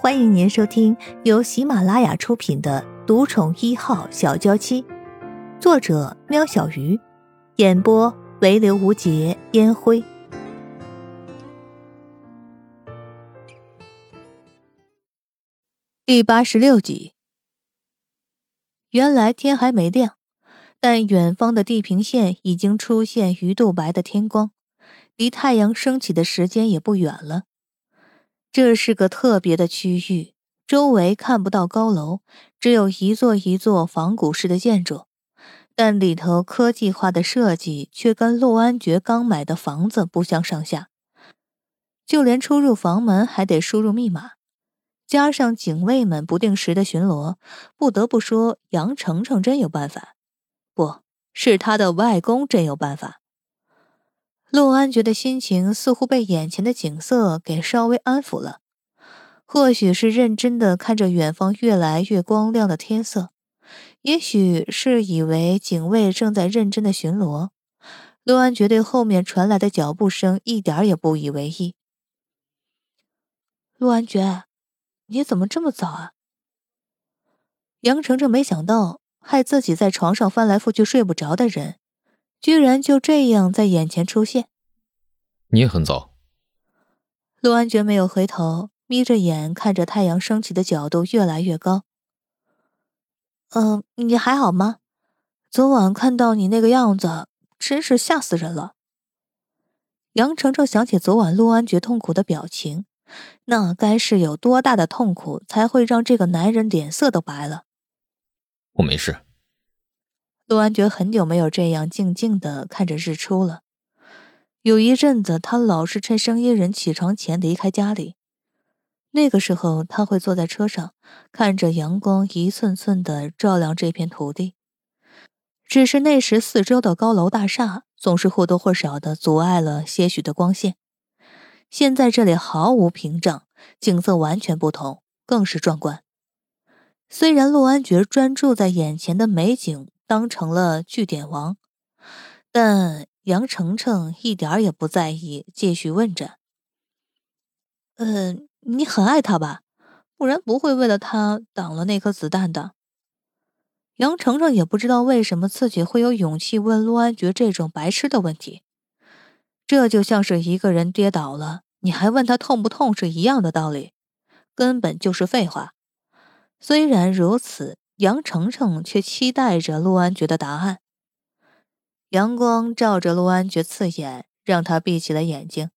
欢迎您收听由喜马拉雅出品的《独宠一号小娇妻》，作者：喵小鱼，演播：唯刘无节烟灰。第八十六集。原来天还没亮，但远方的地平线已经出现鱼肚白的天光，离太阳升起的时间也不远了。这是个特别的区域，周围看不到高楼，只有一座一座仿古式的建筑，但里头科技化的设计却跟陆安觉刚买的房子不相上下。就连出入房门还得输入密码，加上警卫们不定时的巡逻，不得不说杨程程真有办法，不是他的外公真有办法。陆安觉的心情似乎被眼前的景色给稍微安抚了，或许是认真的看着远方越来越光亮的天色，也许是以为警卫正在认真的巡逻。陆安觉对后面传来的脚步声一点也不以为意。陆安觉，你怎么这么早啊？杨程程没想到，害自己在床上翻来覆去睡不着的人。居然就这样在眼前出现，你也很早。陆安觉没有回头，眯着眼看着太阳升起的角度越来越高。嗯，你还好吗？昨晚看到你那个样子，真是吓死人了。杨程程想起昨晚陆安觉痛苦的表情，那该是有多大的痛苦，才会让这个男人脸色都白了？我没事。陆安觉很久没有这样静静的看着日出了。有一阵子，他老是趁生意人起床前离开家里。那个时候，他会坐在车上，看着阳光一寸寸的照亮这片土地。只是那时四周的高楼大厦总是或多或少的阻碍了些许的光线。现在这里毫无屏障，景色完全不同，更是壮观。虽然陆安觉专注在眼前的美景。当成了据点王，但杨程程一点也不在意，继续问着：“嗯，你很爱他吧？不然不会为了他挡了那颗子弹的。”杨程程也不知道为什么自己会有勇气问陆安觉这种白痴的问题，这就像是一个人跌倒了，你还问他痛不痛是一样的道理，根本就是废话。虽然如此。杨程程却期待着陆安觉的答案。阳光照着陆安觉刺眼，让他闭起了眼睛，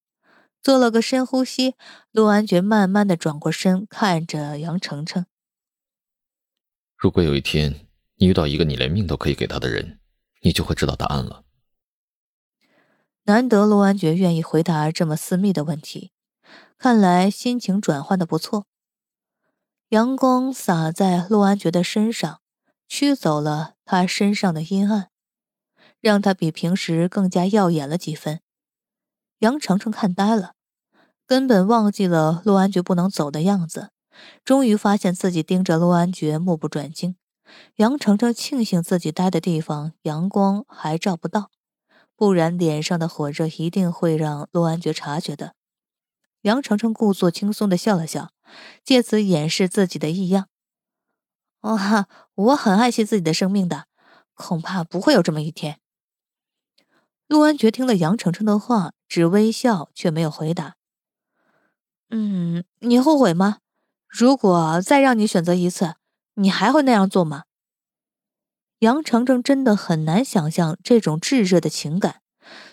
做了个深呼吸。陆安觉慢慢的转过身，看着杨程程：“如果有一天你遇到一个你连命都可以给他的人，你就会知道答案了。”难得陆安觉愿意回答这么私密的问题，看来心情转换的不错。阳光洒在陆安觉的身上，驱走了他身上的阴暗，让他比平时更加耀眼了几分。杨程程看呆了，根本忘记了陆安觉不能走的样子。终于发现自己盯着陆安觉，目不转睛。杨程程庆幸自己待的地方阳光还照不到，不然脸上的火热一定会让陆安觉察觉的。杨程程故作轻松的笑了笑。借此掩饰自己的异样。啊，我很爱惜自己的生命的，恐怕不会有这么一天。陆安觉听了杨程程的话，只微笑却没有回答。嗯，你后悔吗？如果再让你选择一次，你还会那样做吗？杨程程真的很难想象这种炙热的情感，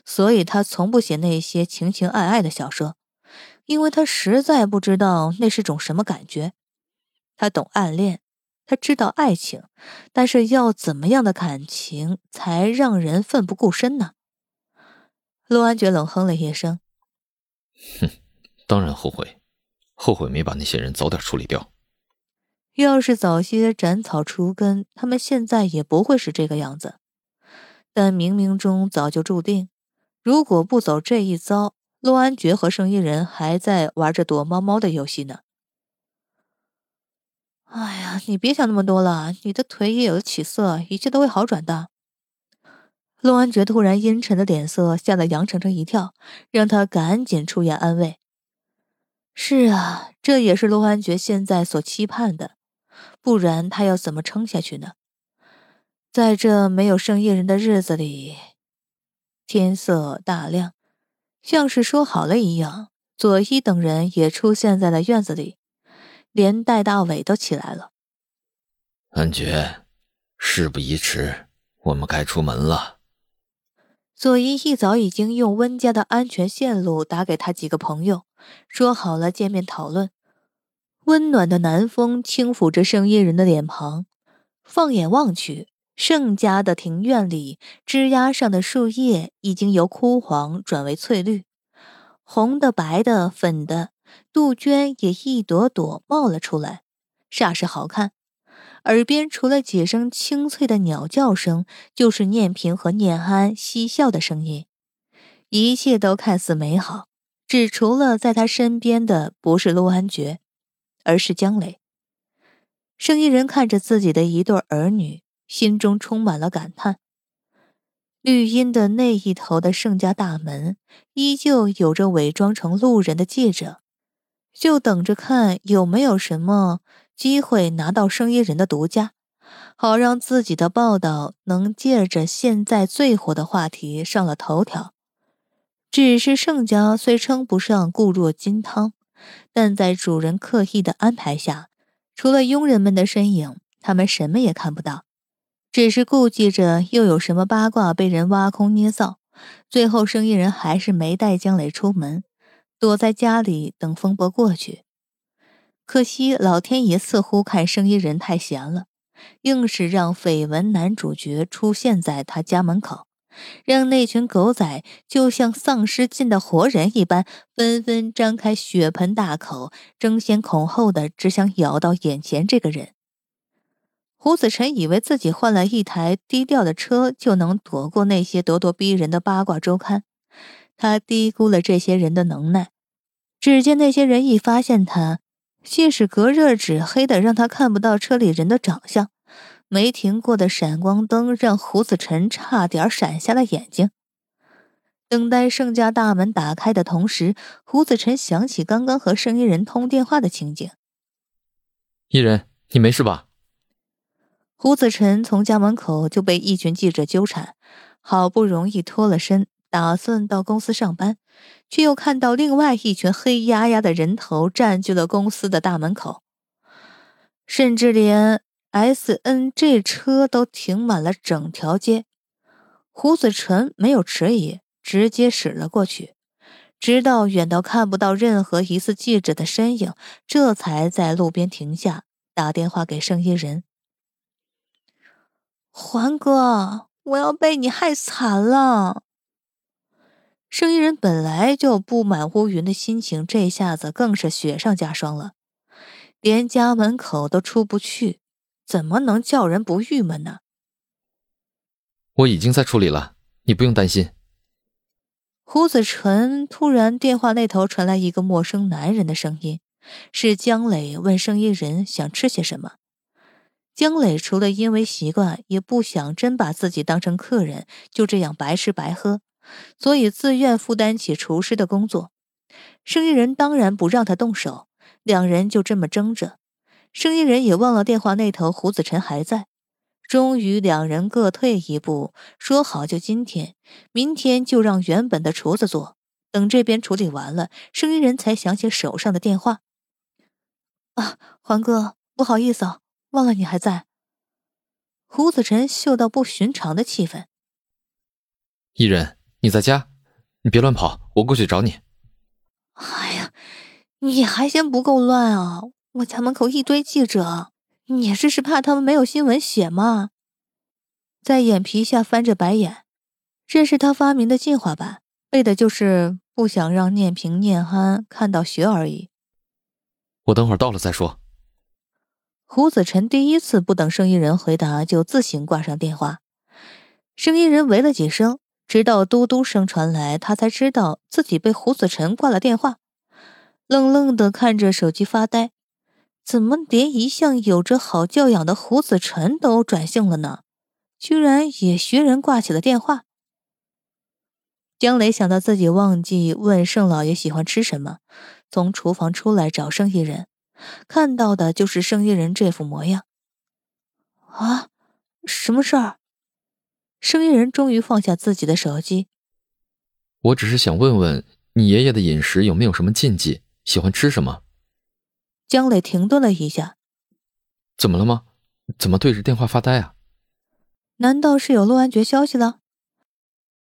所以他从不写那些情情爱爱的小说。因为他实在不知道那是种什么感觉，他懂暗恋，他知道爱情，但是要怎么样的感情才让人奋不顾身呢？陆安觉冷哼了一声：“哼，当然后悔，后悔没把那些人早点处理掉。要是早些斩草除根，他们现在也不会是这个样子。但冥冥中早就注定，如果不走这一遭。”陆安觉和生意人还在玩着躲猫猫的游戏呢。哎呀，你别想那么多了，你的腿也有了起色，一切都会好转的。陆安觉突然阴沉的脸色吓了杨程程一跳，让他赶紧出言安慰。是啊，这也是陆安觉现在所期盼的，不然他要怎么撑下去呢？在这没有生意人的日子里，天色大亮，像是说好了一样，左一等人也出现在了院子里，连戴大伟都起来了。安觉，事不宜迟，我们该出门了。左一一早已经用温家的安全线路打给他几个朋友，说好了见面讨论。温暖的南风轻抚着圣衣人的脸庞，放眼望去，盛家的庭院里枝丫上的树叶已经由枯黄转为翠绿，红的、白的、粉的，杜鹃也一朵朵冒了出来，煞是好看。耳边除了几声清脆的鸟叫声，就是念平和念安嬉笑的声音，一切都看似美好。只除了在他身边的不是陆安觉，而是江磊。生意人看着自己的一对儿女，心中充满了感叹。绿荫的那一头的盛家大门，依旧有着伪装成路人的记者，就等着看有没有什么。机会拿到生意人的独家，好让自己的报道能借着现在最火的话题上了头条。只是盛家虽称不上固若金汤，但在主人刻意的安排下，除了佣人们的身影，他们什么也看不到。只是顾忌着又有什么八卦被人挖空捏造，最后生意人还是没带江磊出门，躲在家里等风波过去。可惜老天爷似乎看生意人太闲了，硬是让绯闻男主角出现在他家门口，让那群狗仔就像丧尸见到活人一般，纷纷张开血盆大口，争先恐后的只想咬到眼前这个人。胡子辰以为自己换了一台低调的车就能躲过那些咄咄逼人的八卦周刊，他低估了这些人的能耐。只见那些人一发现他。即使隔热纸黑的让他看不到车里人的长相，没停过的闪光灯让胡子晨差点闪瞎了眼睛。等待盛家大门打开的同时，胡子晨想起刚刚和盛一人通电话的情景。一人，你没事吧？胡子晨从家门口就被一群记者纠缠，好不容易脱了身。打算到公司上班，却又看到另外一群黑压压的人头占据了公司的大门口，甚至连 S N G 车都停满了整条街。胡子晨没有迟疑，直接驶了过去，直到远到看不到任何疑似记者的身影，这才在路边停下，打电话给生意人：“环哥，我要被你害惨了。”生意人本来就布满乌云的心情，这下子更是雪上加霜了，连家门口都出不去，怎么能叫人不郁闷呢？我已经在处理了，你不用担心。胡子晨突然，电话那头传来一个陌生男人的声音，是江磊问生意人想吃些什么。江磊除了因为习惯，也不想真把自己当成客人，就这样白吃白喝。所以自愿负担起厨师的工作，生意人当然不让他动手，两人就这么争着。生意人也忘了电话那头胡子晨还在，终于两人各退一步，说好就今天，明天就让原本的厨子做。等这边处理完了，生意人才想起手上的电话。啊，环哥，不好意思啊，忘了你还在。胡子晨嗅到不寻常的气氛，伊人。你在家，你别乱跑，我过去找你。哎呀，你还嫌不够乱啊！我家门口一堆记者，你这是怕他们没有新闻写吗？在眼皮下翻着白眼，这是他发明的进化版，为的就是不想让念平、念憨看到学而已。我等会儿到了再说。胡子晨第一次不等生意人回答，就自行挂上电话。生意人喂了几声。直到嘟嘟声传来，他才知道自己被胡子晨挂了电话，愣愣的看着手机发呆。怎么连一向有着好教养的胡子晨都转性了呢？居然也学人挂起了电话。江磊想到自己忘记问盛老爷喜欢吃什么，从厨房出来找生意人，看到的就是生意人这副模样。啊，什么事儿？生意人终于放下自己的手机。我只是想问问你爷爷的饮食有没有什么禁忌，喜欢吃什么？江磊停顿了一下，怎么了吗？怎么对着电话发呆啊？难道是有陆安觉消息了？